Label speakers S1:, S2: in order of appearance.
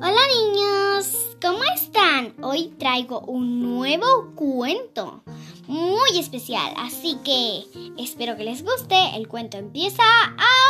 S1: Hola niños, ¿cómo están? Hoy traigo un nuevo cuento muy especial, así que espero que les guste. El cuento empieza ahora.